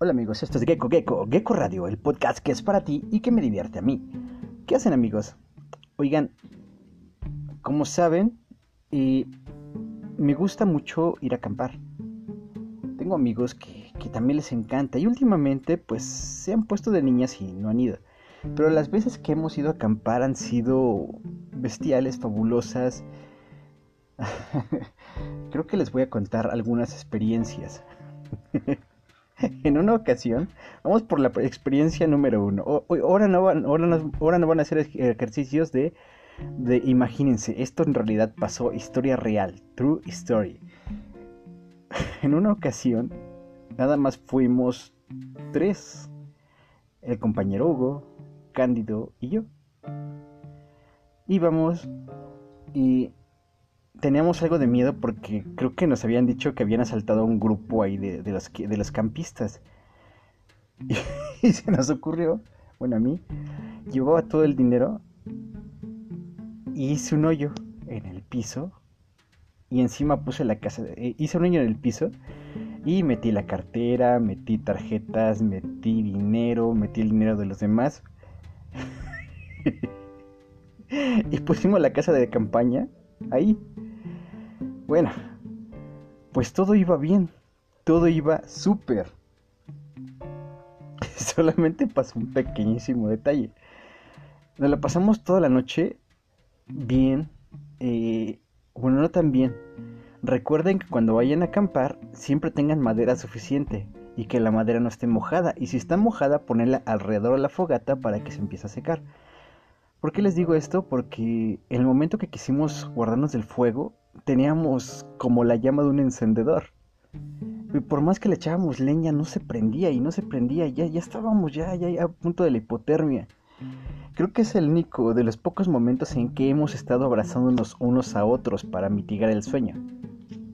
Hola amigos, esto es Gecko Gecko, Gecko Radio, el podcast que es para ti y que me divierte a mí. ¿Qué hacen amigos? Oigan, como saben, me gusta mucho ir a acampar. Tengo amigos que, que también les encanta y últimamente pues se han puesto de niñas y no han ido. Pero las veces que hemos ido a acampar han sido bestiales, fabulosas. Creo que les voy a contar algunas experiencias. en una ocasión, vamos por la experiencia número uno. ahora, no van, ahora, no, van a hacer ejercicios de, de, imagínense, esto en realidad pasó, historia real, true story. en una ocasión, nada más fuimos tres. El compañero Hugo, Cándido y yo. Íbamos y teníamos algo de miedo porque creo que nos habían dicho que habían asaltado a un grupo ahí de, de, los, de los campistas. Y, se nos ocurrió, bueno, a mí, llevaba todo el dinero y hice un hoyo en el piso y encima puse la casa, eh, hice un hoyo en el piso y metí la cartera, metí tarjetas, metí dinero, metí el dinero de los demás. y pusimos la casa de campaña ahí. Bueno, pues todo iba bien, todo iba súper. Solamente pasó un pequeñísimo detalle. Nos la pasamos toda la noche bien, eh, bueno, no tan bien. Recuerden que cuando vayan a acampar siempre tengan madera suficiente y que la madera no esté mojada. Y si está mojada, ponerla alrededor de la fogata para que se empiece a secar. ¿Por qué les digo esto? Porque en el momento que quisimos guardarnos del fuego, teníamos como la llama de un encendedor. Y por más que le echábamos leña, no se prendía y no se prendía. Ya, ya estábamos ya, ya, a punto de la hipotermia. Creo que es el único de los pocos momentos en que hemos estado abrazándonos unos a otros para mitigar el sueño.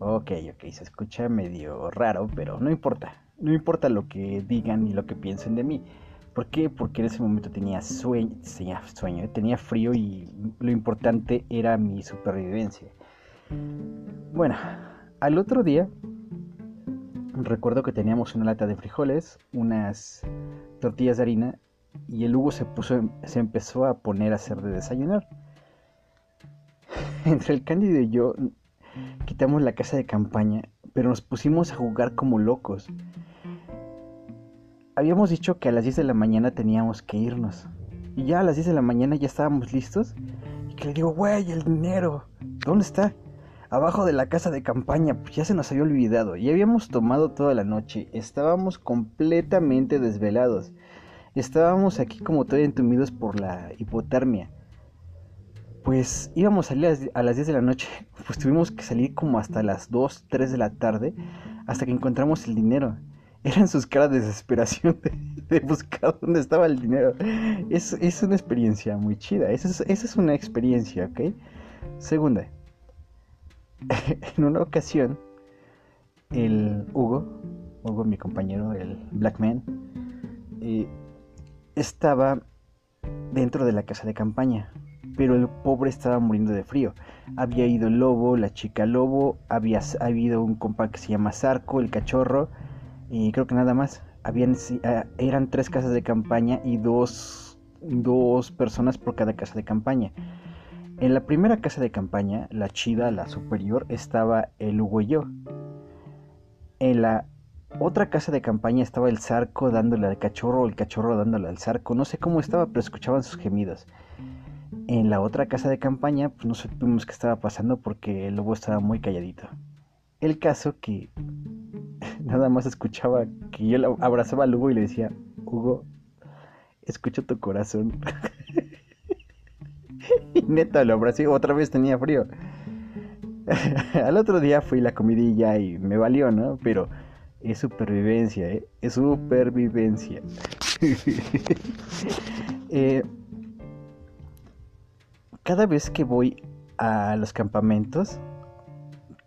Ok, ok, se escucha medio raro, pero no importa. No importa lo que digan ni lo que piensen de mí. ¿Por qué? Porque en ese momento tenía sueño, tenía, sueño, tenía frío y lo importante era mi supervivencia. Bueno, al otro día recuerdo que teníamos una lata de frijoles, unas tortillas de harina y el Hugo se puso se empezó a poner a hacer de desayunar. Entre el Cándido y yo quitamos la casa de campaña, pero nos pusimos a jugar como locos. Habíamos dicho que a las 10 de la mañana teníamos que irnos. Y ya a las 10 de la mañana ya estábamos listos. Y que le digo, güey, el dinero, ¿dónde está? Abajo de la casa de campaña, pues ya se nos había olvidado, y habíamos tomado toda la noche, estábamos completamente desvelados, estábamos aquí como todavía entumidos por la hipotermia. Pues íbamos a salir a las 10 de la noche, pues tuvimos que salir como hasta las 2, 3 de la tarde, hasta que encontramos el dinero. Eran sus caras de desesperación de, buscar dónde estaba el dinero. Es, es una experiencia muy chida, esa es, esa es una experiencia, ¿ok? Segunda, en una ocasión, el Hugo, Hugo mi compañero, el Black Man, eh, estaba dentro de la casa de campaña, pero el pobre estaba muriendo de frío. Había ido el lobo, la chica lobo, había habido un compa que se llama Zarco, el cachorro, y creo que nada más. Habían, ah, eran tres casas de campaña y dos, dos personas por cada casa de campaña. En la primera casa de campaña, la chida, la superior, estaba el Hugo y yo. En la otra casa de campaña estaba el zarco dándole al cachorro el cachorro dándole al zarco. No sé cómo estaba, pero escuchaban sus gemidos. En la otra casa de campaña, pues no supimos qué estaba pasando porque el lobo estaba muy calladito. El caso que nada más escuchaba que yo abrazaba al Hugo y le decía, Hugo, escucho tu corazón. neta lo abracé, otra vez tenía frío. Al otro día fui la comidilla y me valió, ¿no? Pero es supervivencia, ¿eh? Es supervivencia. Eh, cada vez que voy a los campamentos,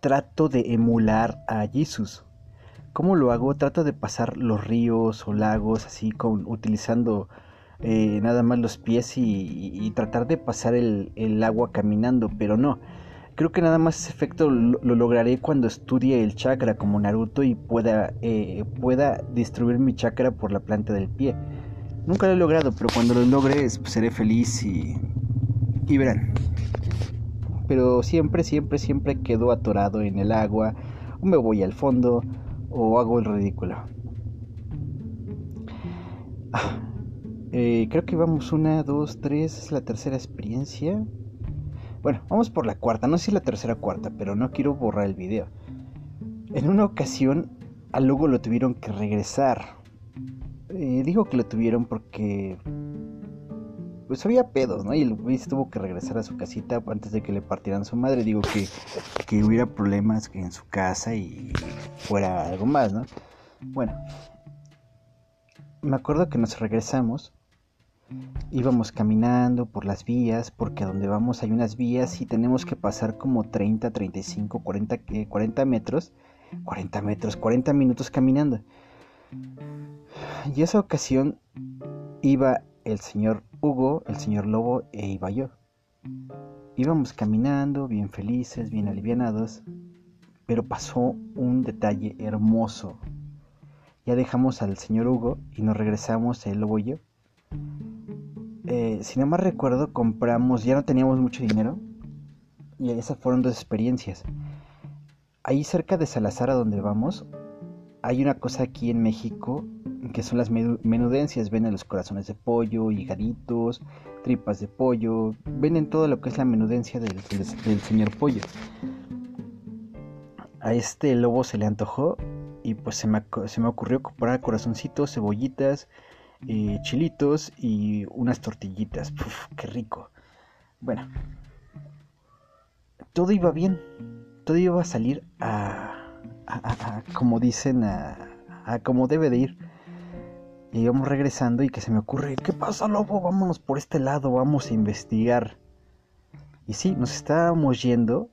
trato de emular a Jesus. ¿Cómo lo hago? Trato de pasar los ríos o lagos así con utilizando eh, nada más los pies y, tratar de pasar el, agua caminando, pero no. Creo que nada más ese efecto lo, lograré cuando estudie el chakra como Naruto y pueda, eh, pueda distribuir mi chakra por la planta del pie. Nunca lo he logrado, pero cuando lo logre pues, seré feliz y, y verán. Pero siempre, siempre, siempre quedo atorado en el agua, o me voy al fondo, o hago el ridículo. Ah, eh, creo que vamos una, dos, tres, es la tercera experiencia. Bueno, vamos por la cuarta, no sé si la tercera o cuarta, pero no quiero borrar el video. En una ocasión, al Lugo lo tuvieron que regresar eh, digo que lo tuvieron porque pues había pedos, ¿no? Y el güey tuvo que regresar a su casita antes de que le partieran su madre. Digo que, que hubiera problemas en su casa y fuera algo más, ¿no? Bueno, me acuerdo que nos regresamos. Íbamos caminando por las vías, porque donde vamos hay unas vías y tenemos que pasar como 30, 35, 40, 40 metros. 40 metros, 40 minutos caminando. Y esa ocasión iba el señor Hugo, el señor Lobo e iba yo. Íbamos caminando, bien felices, bien alivianados, pero pasó un detalle hermoso. Ya dejamos al señor Hugo y nos regresamos el Lobo y yo. Eh, si no más recuerdo, compramos, ya no teníamos mucho dinero, y esas fueron dos experiencias. Ahí cerca de Salazar, a donde vamos, hay una cosa aquí en México que son las menudencias. Venden los corazones de pollo, higaditos, tripas de pollo. Venden todo lo que es la menudencia del, señor pollo. A este lobo se le antojó y pues se me, se me ocurrió comprar corazoncitos, cebollitas, chilitos y unas tortillitas. Uf, qué rico. Bueno, todo iba bien. Todo iba a salir a, como dicen, a, a como debe de ir. Y íbamos regresando y que se me ocurre, ¿qué pasa lobo? Vámonos por este lado, vamos a investigar. Y sí, nos estábamos yendo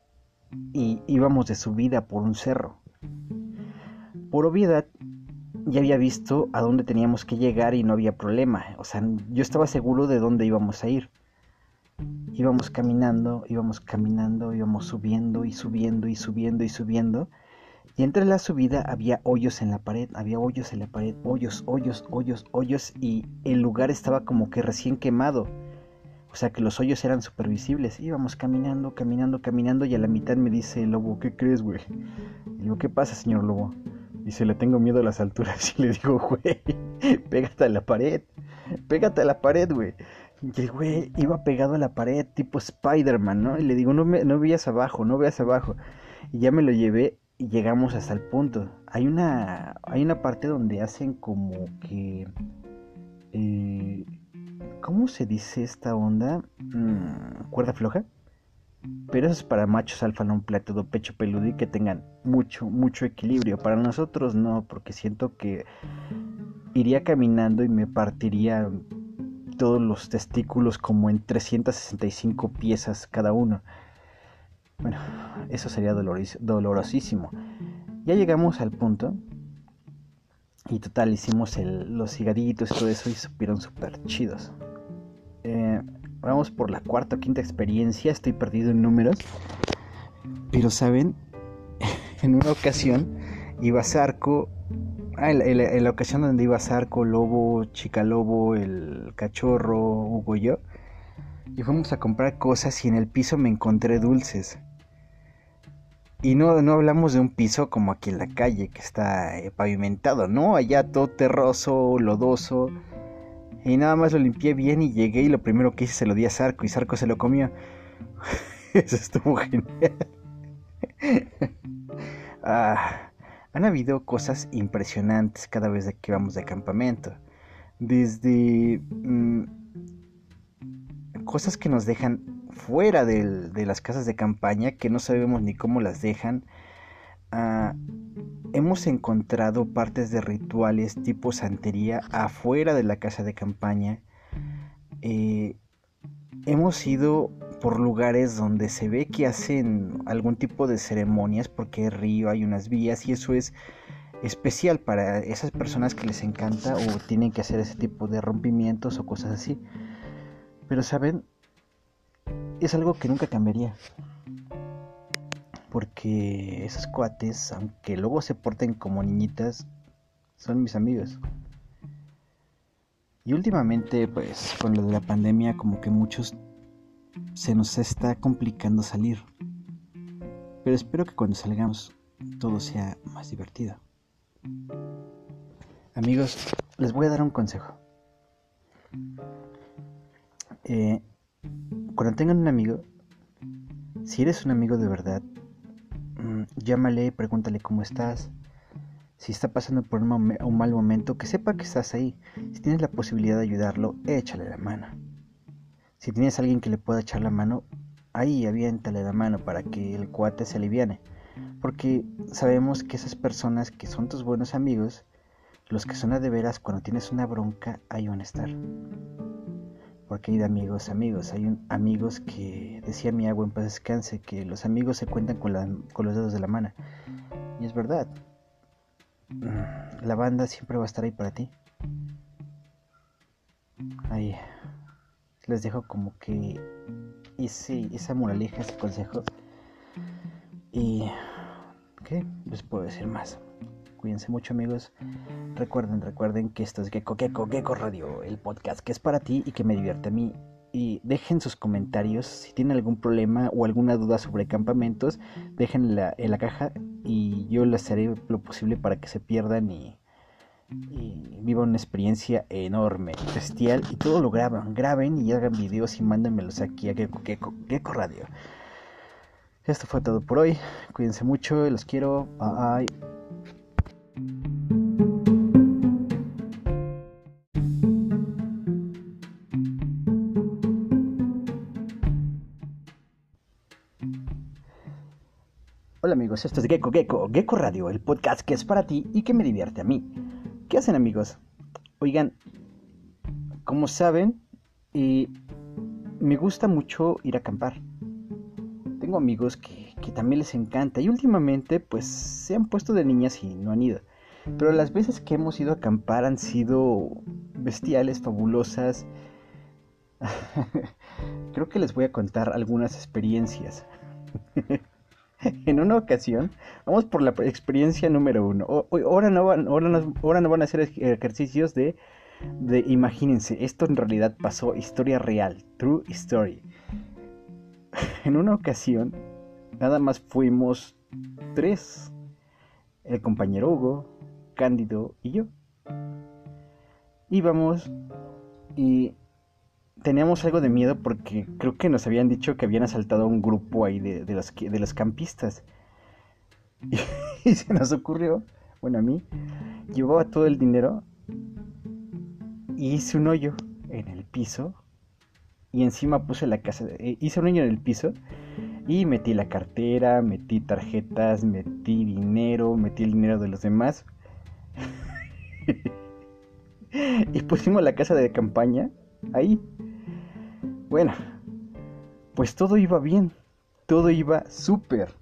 y íbamos de subida por un cerro. Por obviedad, ya había visto a dónde teníamos que llegar y no había problema. O sea, yo estaba seguro de dónde íbamos a ir. Íbamos caminando, íbamos caminando, íbamos subiendo y subiendo y subiendo y subiendo. Y entre la subida había hoyos en la pared, había hoyos en la pared, hoyos, hoyos, hoyos, hoyos, y el lugar estaba como que recién quemado. O sea que los hoyos eran súper visibles. Íbamos caminando, caminando, caminando, y a la mitad me dice el lobo, ¿qué crees, güey? Y digo, ¿qué pasa, señor lobo? Dice, le tengo miedo a las alturas. Y le digo, güey, pégate a la pared, pégate a la pared, güey. Y el güey iba pegado a la pared, tipo Spider-Man, ¿no? Y le digo, no, me, no veas abajo, no veas abajo. Y ya me lo llevé y llegamos hasta el punto. Hay una, hay una parte donde hacen como que... Eh, ¿Cómo se dice esta onda? Mm, ¿Cuerda floja? Pero eso es para machos alfa, no un plato pecho peludo y que tengan mucho, mucho equilibrio. Para nosotros no, porque siento que iría caminando y me partiría todos los testículos como en 365 piezas cada uno. Bueno, eso sería dolorosísimo. Ya llegamos al punto. Y total, hicimos los higaditos y todo eso y supieron súper chidos. Eh, vamos por la cuarta o quinta experiencia. Estoy perdido en números. Pero saben, en una ocasión iba Zarco. Ah, en, la ocasión donde iba Zarco, Lobo, Chica Lobo, el cachorro, Hugo y yo. Y fuimos a comprar cosas y en el piso me encontré dulces. Y no, no hablamos de un piso como aquí en la calle que está eh, pavimentado, ¿no? Allá todo terroso, lodoso. Y nada más lo limpié bien y llegué y lo primero que hice se lo di a Sarco y Sarco se lo comió. Eso estuvo genial. ah, han habido cosas impresionantes cada vez que vamos de campamento. Desde mm, cosas que nos dejan fuera de las casas de campaña que no sabemos ni cómo las dejan. Ah, hemos encontrado partes de rituales tipo santería afuera de la casa de campaña. Eh, hemos ido por lugares donde se ve que hacen algún tipo de ceremonias porque hay río, hay unas vías y eso es especial para esas personas que les encanta o tienen que hacer ese tipo de rompimientos o cosas así. Pero saben, es algo que nunca cambiaría. Porque esos cuates, aunque luego se porten como niñitas, son mis amigos. Y últimamente, pues, con lo de la pandemia, como que muchos se nos está complicando salir. Pero espero que cuando salgamos todo sea más divertido. Amigos, les voy a dar un consejo. Eh, cuando tengan un amigo, si eres un amigo de verdad, llámale, pregúntale cómo estás. Si está pasando por un, mal momento, que sepa que estás ahí. Si tienes la posibilidad de ayudarlo, échale la mano. Si tienes a alguien que le pueda echar la mano, ahí aviéntale la mano para que el cuate se aliviane. Porque sabemos que esas personas que son tus buenos amigos, los que son a de veras cuando tienes una bronca, ahí van a estar. Porque hay de amigos, amigos. Hay un, amigos que, decía mi agua en paz descanse, que los amigos se cuentan con, con los dedos de la mano. Y es verdad. La banda siempre va a estar ahí para ti. Ahí les dejo como que ese, esa moraleja, ese consejo. Y... ¿Qué les puedo decir más? Cuídense mucho amigos. Recuerden, recuerden que esto es Gecko, Gecko, Gecko Radio, el podcast que es para ti y que me divierte a mí. Y dejen sus comentarios si tienen algún problema o alguna duda sobre campamentos, déjenla en la caja y yo les haré lo posible para que se pierdan y, y vivan una experiencia enorme, bestial y todo lo graban, graben y hagan videos y mándenmelos aquí a Gecko, Gecko, Gecko Radio. Esto fue todo por hoy. Cuídense mucho, los quiero. Bye. Hola amigos, esto es Gecko Gecko, Gecko Radio, el podcast que es para ti y que me divierte a mí. ¿Qué hacen amigos? Oigan, como saben, me gusta mucho ir a acampar. Tengo amigos que, que también les encanta y últimamente pues se han puesto de niñas y no han ido. Pero las veces que hemos ido a acampar han sido bestiales, fabulosas. Creo que les voy a contar algunas experiencias. en una ocasión, vamos por la experiencia número uno. ahora, no van, ahora, no, van a hacer ejercicios de, de, imagínense, esto en realidad pasó, historia real, true story. en una ocasión, nada más fuimos tres. El compañero Hugo, Cándido y yo. Íbamos y teníamos algo de miedo porque creo que nos habían dicho que habían asaltado a un grupo ahí de, los, de los campistas. Y, se nos ocurrió, bueno, a mí, llevaba todo el dinero y hice un hoyo en el piso y encima puse la casa, eh, hice un hoyo en el piso y metí la cartera, metí tarjetas, metí dinero, metí el dinero de los demás. y pusimos la casa de campaña ahí. Bueno, pues todo iba bien, todo iba súper.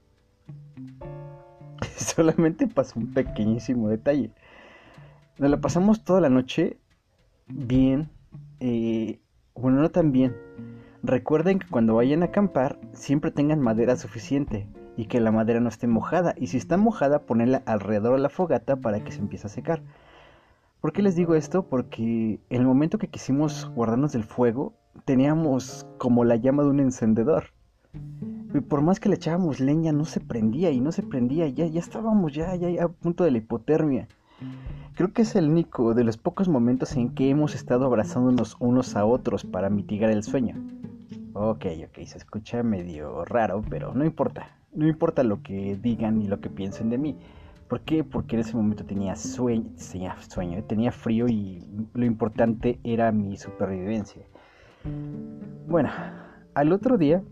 Solamente pasó un pequeñísimo detalle. Nos la pasamos toda la noche bien, eh, bueno, no tan bien. Recuerden que cuando vayan a acampar siempre tengan madera suficiente y que la madera no esté mojada. Y si está mojada, ponerla alrededor de la fogata para que se empiece a secar. ¿Por qué les digo esto? Porque en el momento que quisimos guardarnos del fuego, teníamos como la llama de un encendedor. Y por más que le echábamos leña, no se prendía y no se prendía. Ya, ya estábamos ya, ya, a punto de la hipotermia. Creo que es el único de los pocos momentos en que hemos estado abrazándonos unos a otros para mitigar el sueño. Ok, ok, se escucha medio raro, pero no importa. No importa lo que digan ni lo que piensen de mí. ¿Por qué? Porque en ese momento tenía sueño, tenía, sueño, tenía frío y lo importante era mi supervivencia. Bueno, al otro día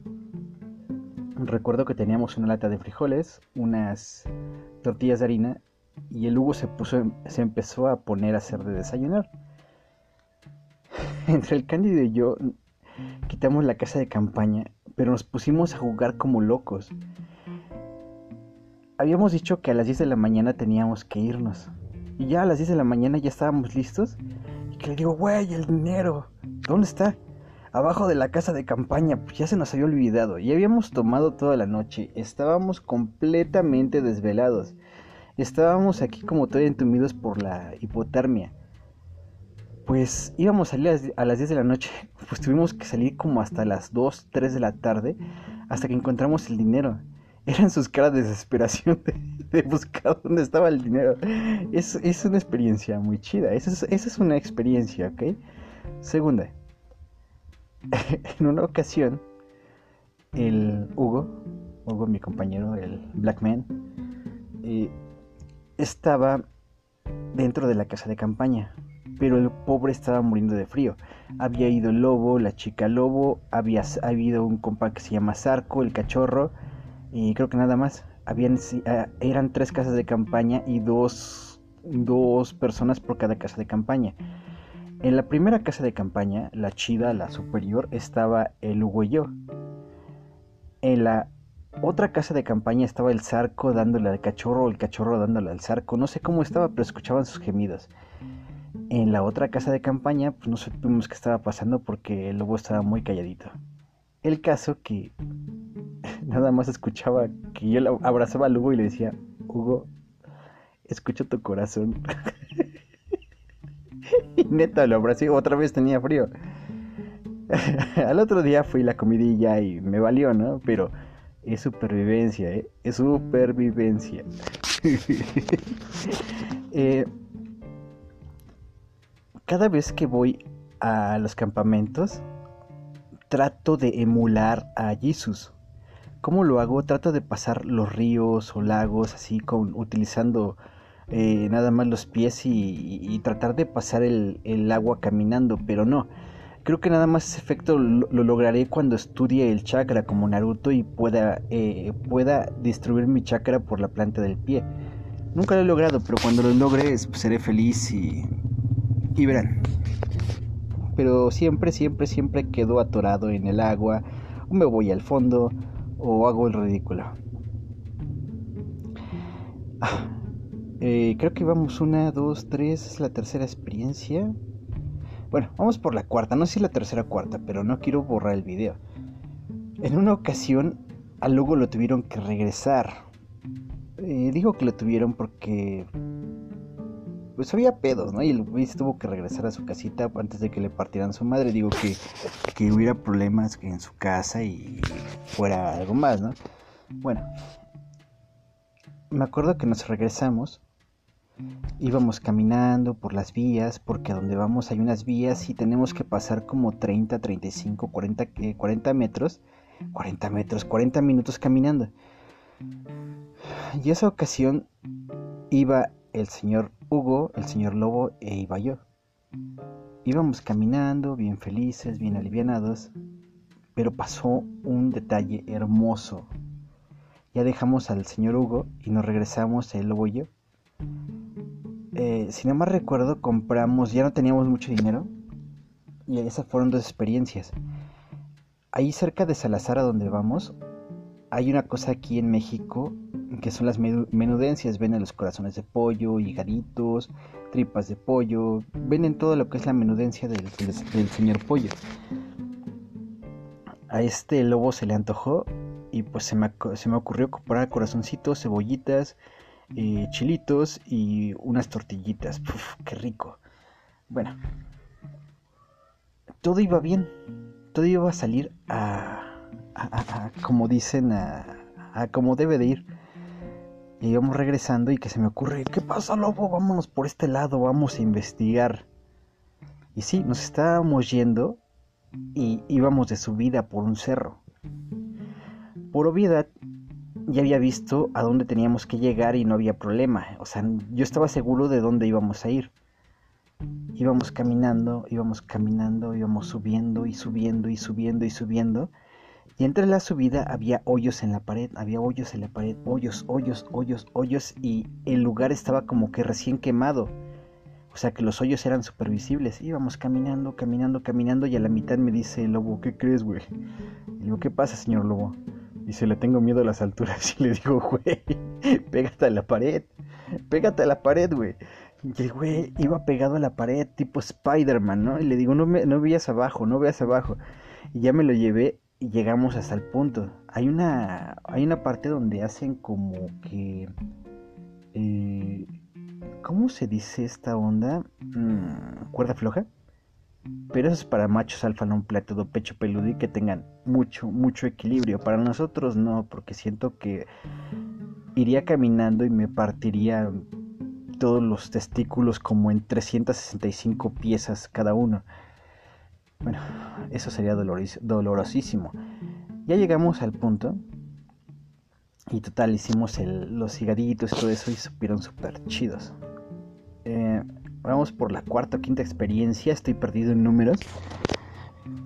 recuerdo que teníamos una lata de frijoles, unas tortillas de harina y el Hugo se puso se empezó a poner a hacer de desayunar. Entre el Cándido y yo quitamos la casa de campaña, pero nos pusimos a jugar como locos. Habíamos dicho que a las 10 de la mañana teníamos que irnos. Y ya a las 10 de la mañana ya estábamos listos. Y que le digo, güey, el dinero, ¿dónde está? abajo de la casa de campaña, pues ya se nos había olvidado. Ya habíamos tomado toda la noche, estábamos completamente desvelados. Estábamos aquí como todavía entumidos por la hipotermia. Pues íbamos a salir a las 10 de la noche, pues tuvimos que salir como hasta las 2, 3 de la tarde, hasta que encontramos el dinero. Eran sus caras de desesperación de, buscar dónde estaba el dinero. Es, es una experiencia muy chida, esa es, esa es una experiencia, ¿ok? Segunda, en una ocasión, el Hugo, Hugo mi compañero, el Black Man, eh, estaba dentro de la casa de campaña, pero el pobre estaba muriendo de frío. Había ido el lobo, la chica lobo, había habido un compa que se llama Zarco, el cachorro, y creo que nada más. Habían, ah, eran tres casas de campaña y dos, dos personas por cada casa de campaña. En la primera casa de campaña, la chida, la superior, estaba el Hugo y yo. En la otra casa de campaña estaba el zarco dándole al cachorro, el cachorro dándole al zarco. No sé cómo estaba, pero escuchaban sus gemidos. En la otra casa de campaña, pues no supimos qué estaba pasando porque el lobo estaba muy calladito. El caso que nada más escuchaba que yo abrazaba al Hugo y le decía, Hugo, escucho tu corazón. y neta lo abracé, otra vez tenía frío. Al otro día fui la comidilla y me valió, ¿no? Pero es supervivencia, ¿eh? Es supervivencia. Eh, cada vez que voy a los campamentos, trato de emular a Jesus. ¿Cómo lo hago? Trato de pasar los ríos o lagos así con utilizando eh, nada más los pies y, tratar de pasar el, agua caminando, pero no. Creo que nada más ese efecto lo, lograré cuando estudie el chakra como Naruto y pueda, eh, pueda destruir mi chakra por la planta del pie. Nunca lo he logrado, pero cuando lo logre pues, seré feliz y, y verán. Pero siempre, siempre, siempre quedo atorado en el agua, o me voy al fondo, o hago el ridículo. Ah. Eh, creo que vamos una, dos, tres, es la tercera experiencia. Bueno, vamos por la cuarta, no sé si la tercera o cuarta, pero no quiero borrar el video. En una ocasión, a Lugo lo tuvieron que regresar. Eh, digo que lo tuvieron porque pues había pedos, ¿no? Y el güey tuvo que regresar a su casita antes de que le partieran su madre. Digo que, que hubiera problemas en su casa y fuera algo más, ¿no? Bueno, me acuerdo que nos regresamos Íbamos caminando por las vías, porque a donde vamos hay unas vías y tenemos que pasar como 30, 35, 40, 40 metros, 40 metros, 40 minutos caminando. Y esa ocasión iba el señor Hugo, el señor Lobo e iba yo. Íbamos caminando, bien felices, bien alivianados, pero pasó un detalle hermoso. Ya dejamos al señor Hugo y nos regresamos el Lobo y yo. Eh, si no más recuerdo, compramos, ya no teníamos mucho dinero. Y esas fueron dos experiencias. Ahí cerca de Salazar, a donde vamos, hay una cosa aquí en México que son las menudencias. Venden los corazones de pollo, higaditos, tripas de pollo. Venden todo lo que es la menudencia del, señor pollo. A este lobo se le antojó y pues se me, se me ocurrió comprar corazoncitos, cebollitas, eh, chilitos y unas tortillitas. Uf, qué rico. Bueno, todo iba bien. Todo iba a salir a, como dicen, a, a, como debe de ir. Y íbamos regresando y que se me ocurre, ¿qué pasa, lobo? Vámonos por este lado, vamos a investigar. Y sí, nos estábamos yendo y íbamos de subida por un cerro. Por obviedad, ya había visto a dónde teníamos que llegar y no había problema. O sea, yo estaba seguro de dónde íbamos a ir. Íbamos caminando, íbamos caminando, íbamos subiendo y subiendo y subiendo y subiendo. Entre la subida había hoyos en la pared, había hoyos en la pared, hoyos, hoyos, hoyos, hoyos y el lugar estaba como que recién quemado. O sea que los hoyos eran supervisibles. Íbamos caminando, caminando, caminando y a la mitad me dice el lobo, ¿qué crees, güey? Y digo, ¿qué pasa, señor lobo? Y se le tengo miedo a las alturas y le digo, güey, pégate a la pared, pégate a la pared, güey. Y el güey iba pegado a la pared, tipo Spider-Man, ¿no? Y le digo, no, me, no veas abajo, no veas abajo. y ya me lo llevé llegamos hasta el punto. Hay una, hay una parte donde hacen como que... Eh, ¿Cómo se dice esta onda? Mm, ¿Cuerda floja? Pero eso es para machos alfa, no plato pecho peludo y que tengan mucho, mucho equilibrio. Para nosotros no, porque siento que iría caminando y me partiría todos los testículos como en 365 piezas cada uno. Bueno, eso sería dolorosísimo. Ya llegamos al punto. Y total, hicimos los cigaritos y todo eso y supieron súper chidos. Eh, vamos por la cuarta o quinta experiencia. Estoy perdido en números.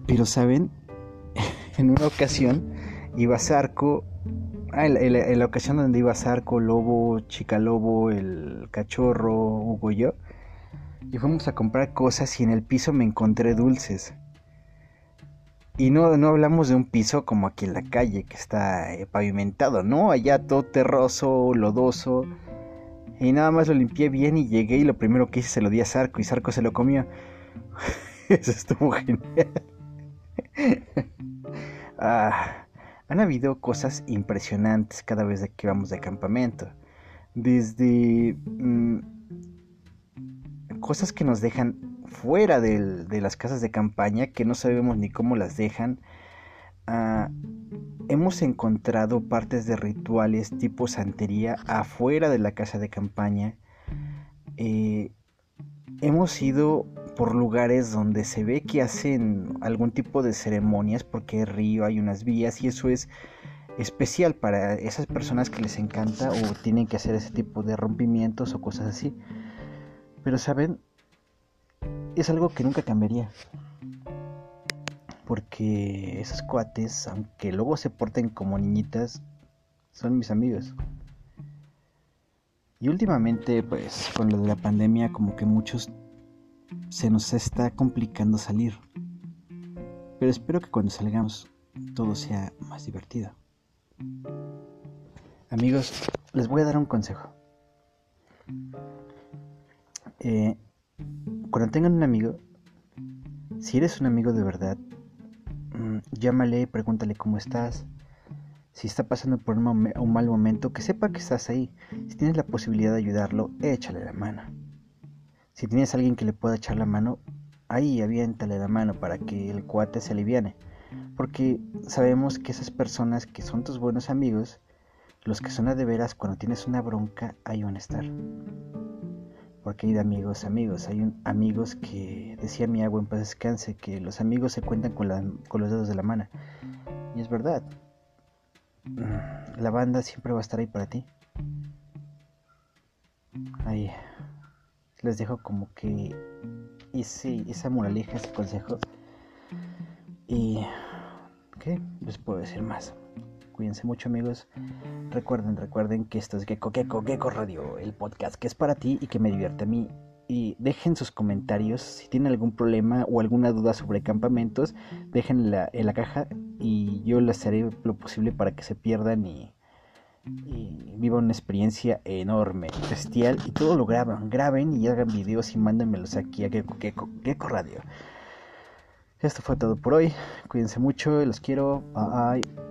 Pero saben, en una ocasión iba Zarco. Ah, en, la ocasión donde iba Zarco, Lobo, Chica Lobo, el cachorro, Hugo y yo. Y fuimos a comprar cosas y en el piso me encontré dulces. Y no, no hablamos de un piso como aquí en la calle, que está eh, pavimentado, ¿no? Allá todo terroso, lodoso. Y nada más lo limpié bien y llegué y lo primero que hice se lo di a Sarco y Sarco se lo comió. Eso estuvo genial. ah, han habido cosas impresionantes cada vez que vamos de campamento. Desde mm, cosas que nos dejan fuera de las casas de campaña que no sabemos ni cómo las dejan. Ah, hemos encontrado partes de rituales tipo santería afuera de la casa de campaña. Eh, hemos ido por lugares donde se ve que hacen algún tipo de ceremonias porque hay río, hay unas vías y eso es especial para esas personas que les encanta o tienen que hacer ese tipo de rompimientos o cosas así. Pero saben, es algo que nunca cambiaría. Porque esos cuates, aunque luego se porten como niñitas, son mis amigos. Y últimamente, pues, con lo de la pandemia, como que muchos se nos está complicando salir. Pero espero que cuando salgamos todo sea más divertido. Amigos, les voy a dar un consejo. Eh, cuando tengan un amigo, si eres un amigo de verdad, mm, llámale, pregúntale cómo estás. Si está pasando por un, un, mal momento, que sepa que estás ahí. Si tienes la posibilidad de ayudarlo, échale la mano. Si tienes a alguien que le pueda echar la mano, ahí aviéntale la mano para que el cuate se aliviane. Porque sabemos que esas personas que son tus buenos amigos, los que son a de veras, cuando tienes una bronca, ahí van a estar porque hay de amigos amigos. Hay un, amigos que decía mi agua en paz descanse que los amigos se cuentan con, con los dedos de la mano. Y es verdad. La banda siempre va a estar ahí para ti. Ahí les dejo como que ese, esa moraleja, ese consejo. Y ¿qué les puedo decir más? Cuídense mucho amigos. Recuerden, recuerden que esto es Gecko, Gecko, Gecko Radio, el podcast que es para ti y que me divierte a mí. Y dejen sus comentarios si tienen algún problema o alguna duda sobre campamentos, déjenla en la caja y yo les haré lo posible para que se pierdan y, vivan una experiencia enorme, bestial y todo lo graban, graben y hagan videos y mándenmelos aquí a Gecko, Gecko, Gecko Radio. Esto fue todo por hoy. Cuídense mucho, los quiero. Bye.